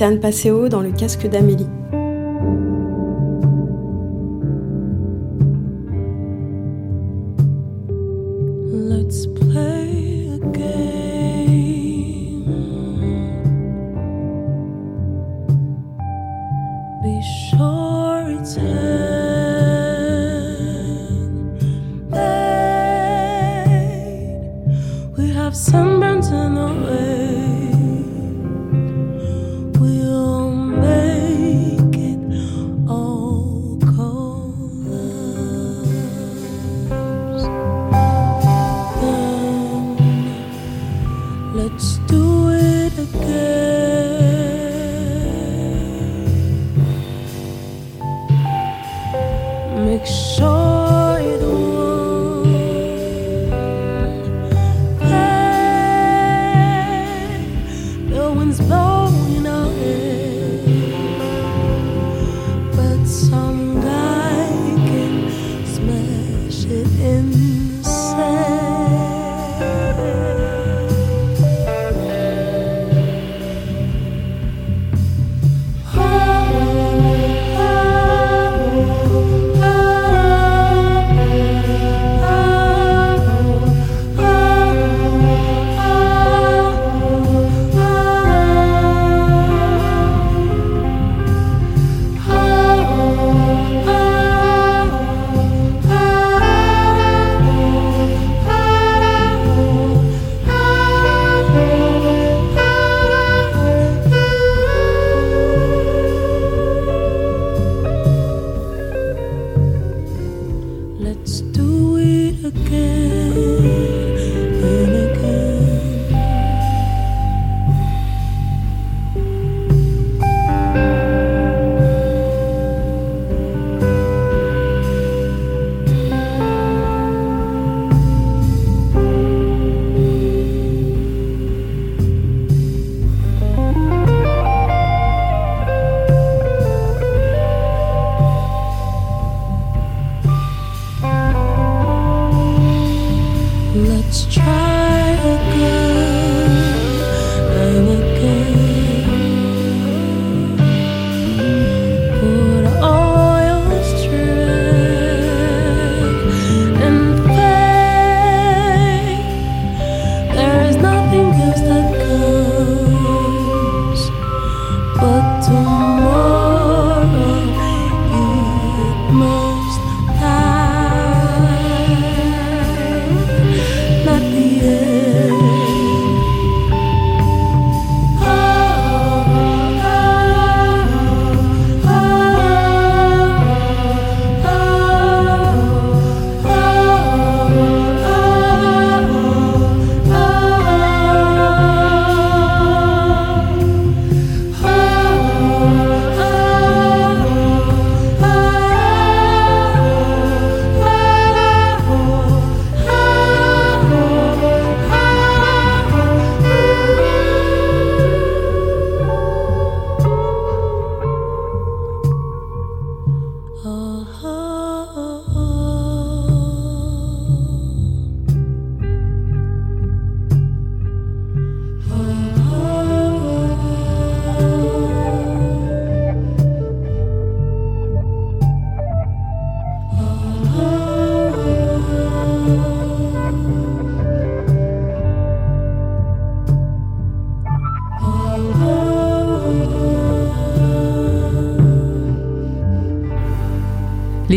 C'est Anne Passeo dans le casque d'Amélie.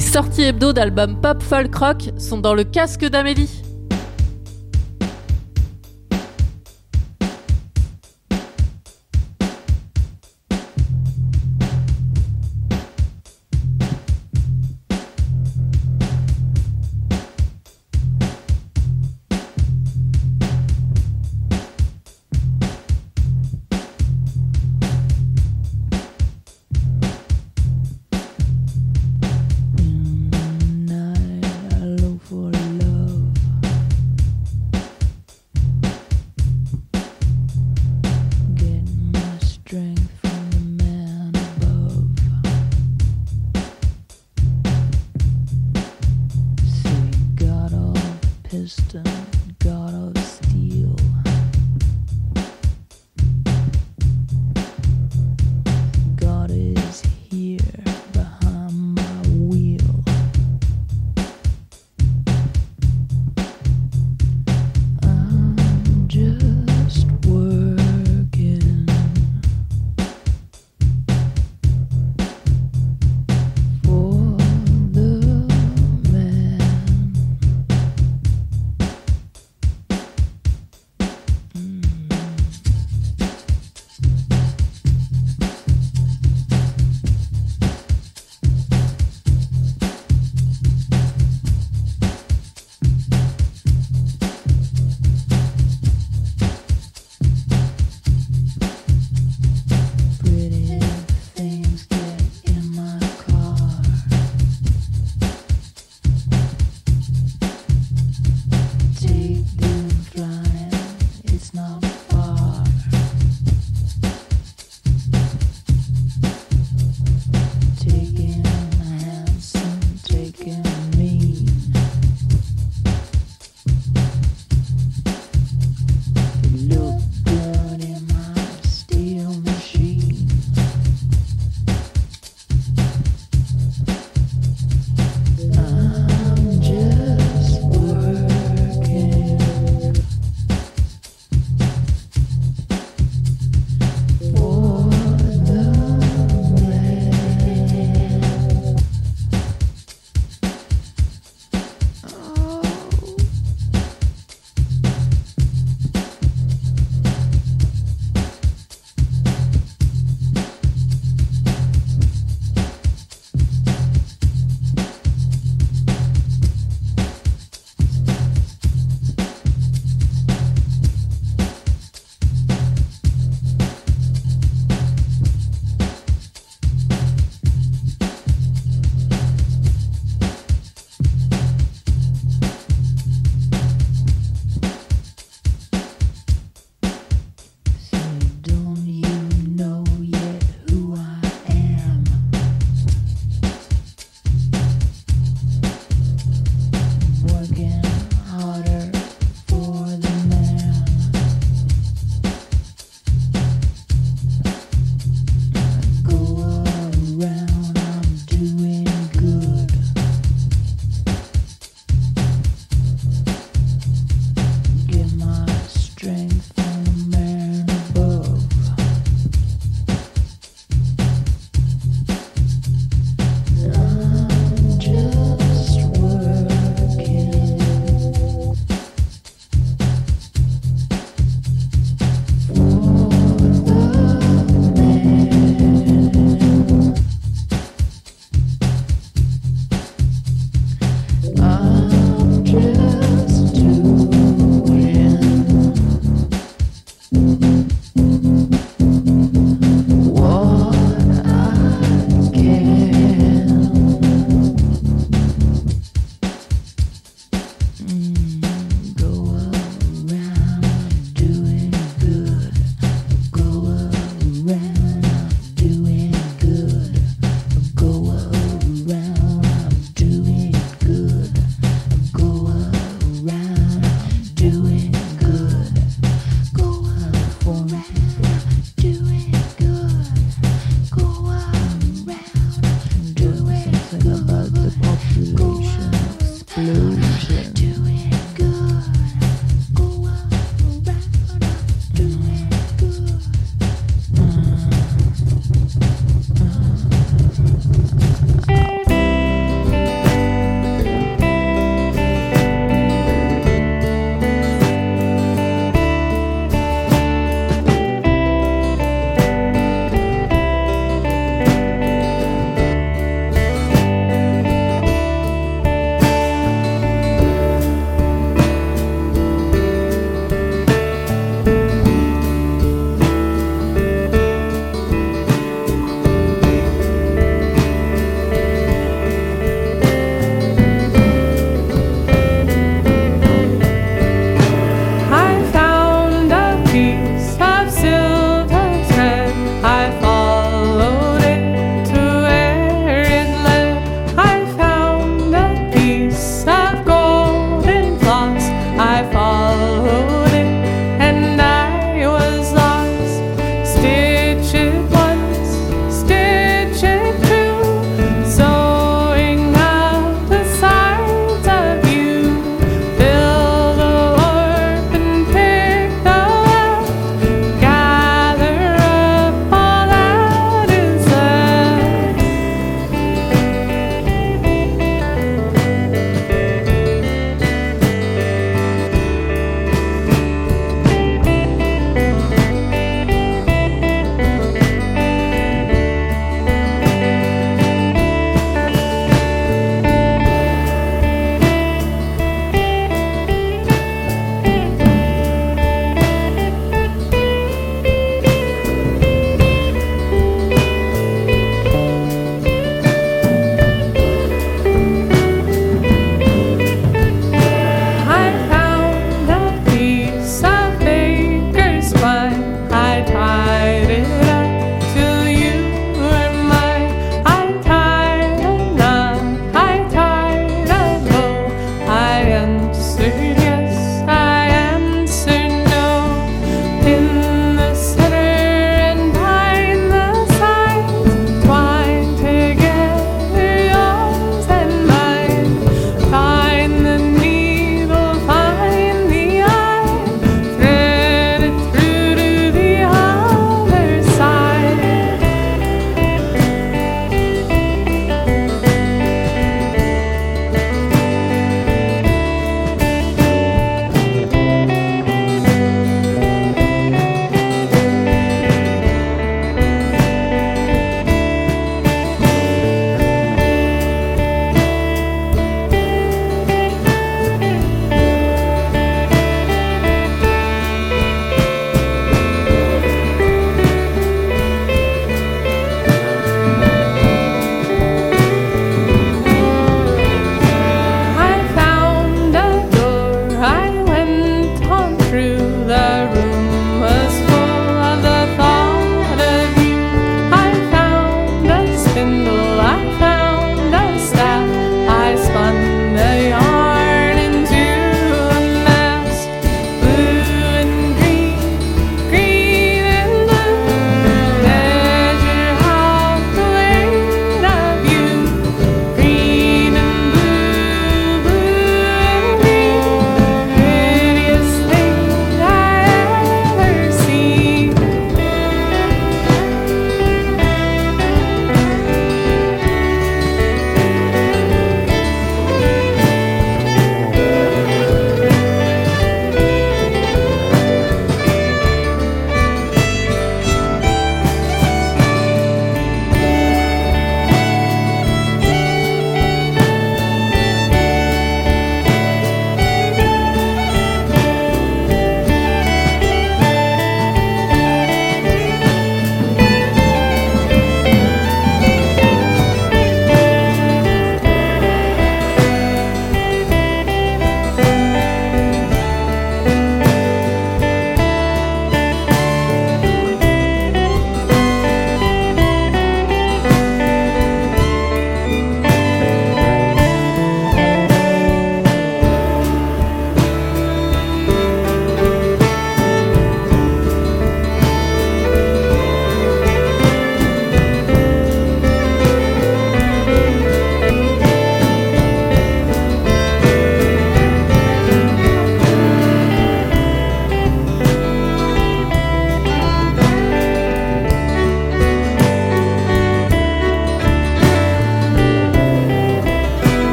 Les sorties hebdo d'albums pop folk rock sont dans le casque d'Amélie.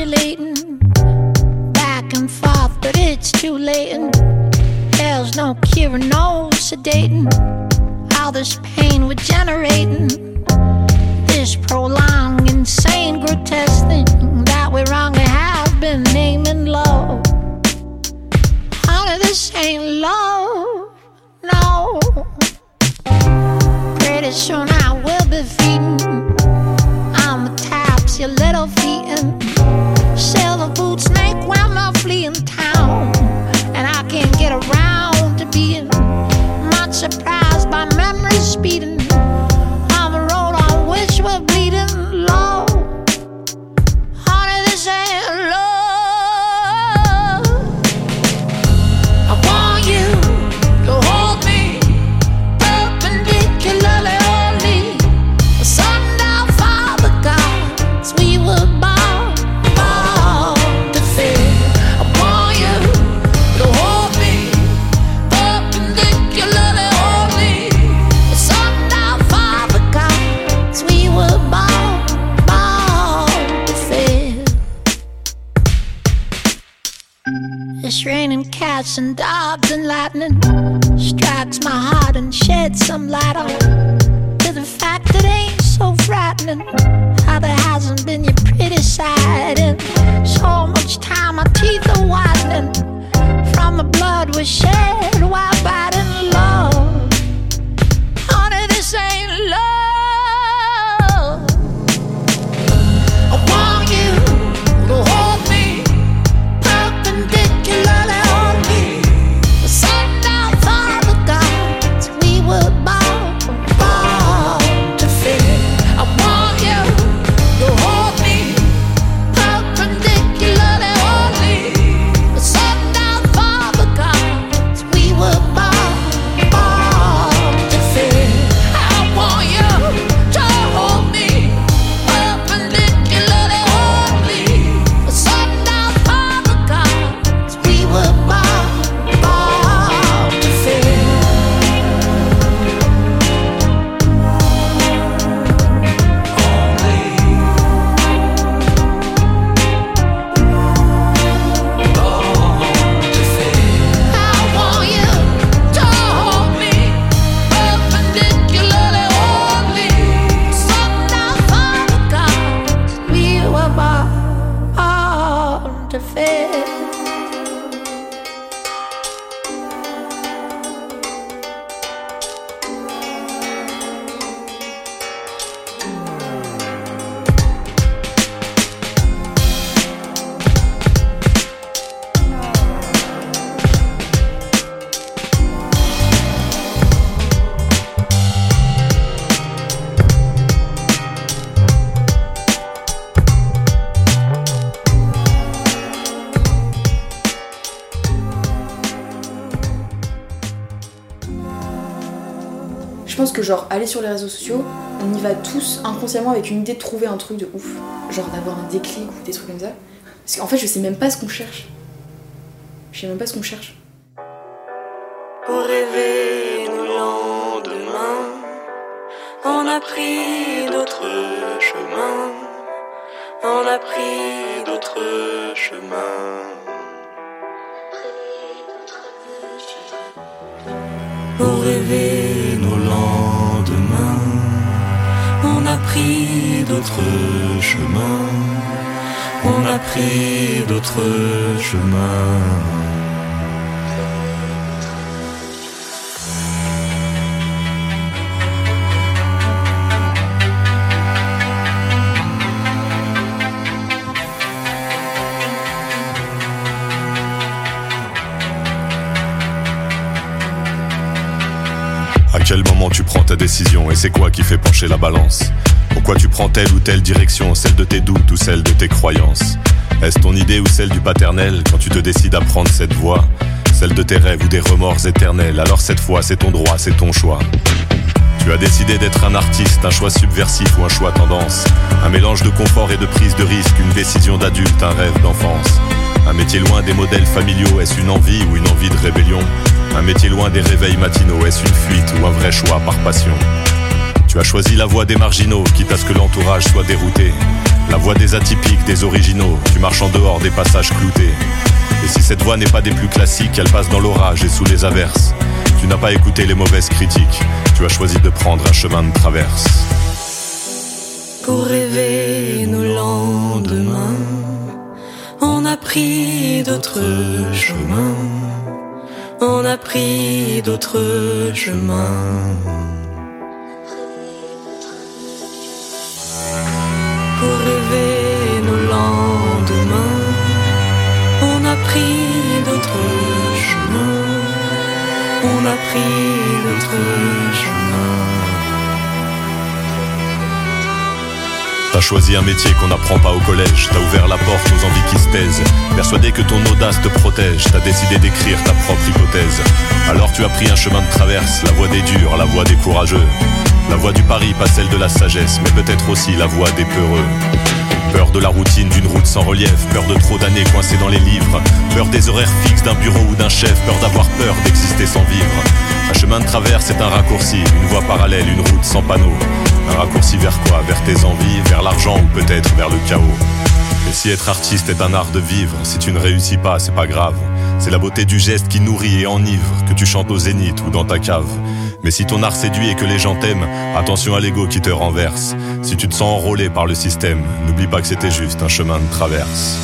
undulating back and forth, but it's too late. And There's no cure, no sedating. All this pain we're generating, this prolonged, insane, grotesque thing that we wrongly have been naming love. Honey, this ain't love, no. Pretty soon I will be feeding. I'm taps your little feet and Selling food, snake while I'm fleeing cats and dogs and lightning strikes my heart and sheds some light on to the fact that ain't so frightening. How there hasn't been your pretty side in so much time. My teeth are whitening from the blood we shed while biting love. Genre aller sur les réseaux sociaux, on y va tous inconsciemment avec une idée de trouver un truc de ouf, genre d'avoir un déclic ou des trucs comme ça. Parce qu'en fait je sais même pas ce qu'on cherche. Je sais même pas ce qu'on cherche. Pour rêver nos lendemains, on a pris d'autres chemins, on a pris d'autres chemins. Pour rêver pris d'autres chemins, on a pris d'autres chemins. À quel moment tu prends ta décision et c'est quoi qui fait pencher la balance? Pourquoi tu prends telle ou telle direction, celle de tes doutes ou celle de tes croyances Est-ce ton idée ou celle du paternel quand tu te décides à prendre cette voie Celle de tes rêves ou des remords éternels Alors cette fois c'est ton droit, c'est ton choix. Tu as décidé d'être un artiste, un choix subversif ou un choix tendance. Un mélange de confort et de prise de risque, une décision d'adulte, un rêve d'enfance. Un métier loin des modèles familiaux, est-ce une envie ou une envie de rébellion? Un métier loin des réveils matinaux, est-ce une fuite ou un vrai choix par passion? Tu as choisi la voie des marginaux, quitte à ce que l'entourage soit dérouté. La voie des atypiques, des originaux, tu marches en dehors des passages cloutés. Et si cette voix n'est pas des plus classiques, elle passe dans l'orage et sous les averses. Tu n'as pas écouté les mauvaises critiques, tu as choisi de prendre un chemin de traverse. Pour rêver nos lendemains, on a pris d'autres chemins, on a pris d'autres chemins. On a pris d'autres chemins. T'as choisi un métier qu'on n'apprend pas au collège, t'as ouvert la porte aux envies qui se taisent, persuadé que ton audace te protège, t'as décidé d'écrire ta propre hypothèse. Alors tu as pris un chemin de traverse, la voie des durs, la voie des courageux. La voie du pari, pas celle de la sagesse, mais peut-être aussi la voie des peureux. Peur de la routine d'une route sans relief, peur de trop d'années coincées dans les livres, peur des horaires fixes d'un bureau ou d'un chef, peur d'avoir peur d'exister sans vivre. Un chemin de traverse est un raccourci, une voie parallèle, une route sans panneau. Un raccourci vers quoi? Vers tes envies, vers l'argent ou peut-être vers le chaos. Et si être artiste est un art de vivre, si tu ne réussis pas, c'est pas grave. C'est la beauté du geste qui nourrit et enivre, que tu chantes au zénith ou dans ta cave. Mais si ton art séduit et que les gens t'aiment, attention à l'ego qui te renverse. Si tu te sens enrôlé par le système, n'oublie pas que c'était juste un chemin de traverse.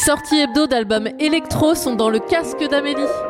Sorties hebdo d'albums électro sont dans le casque d'Amélie.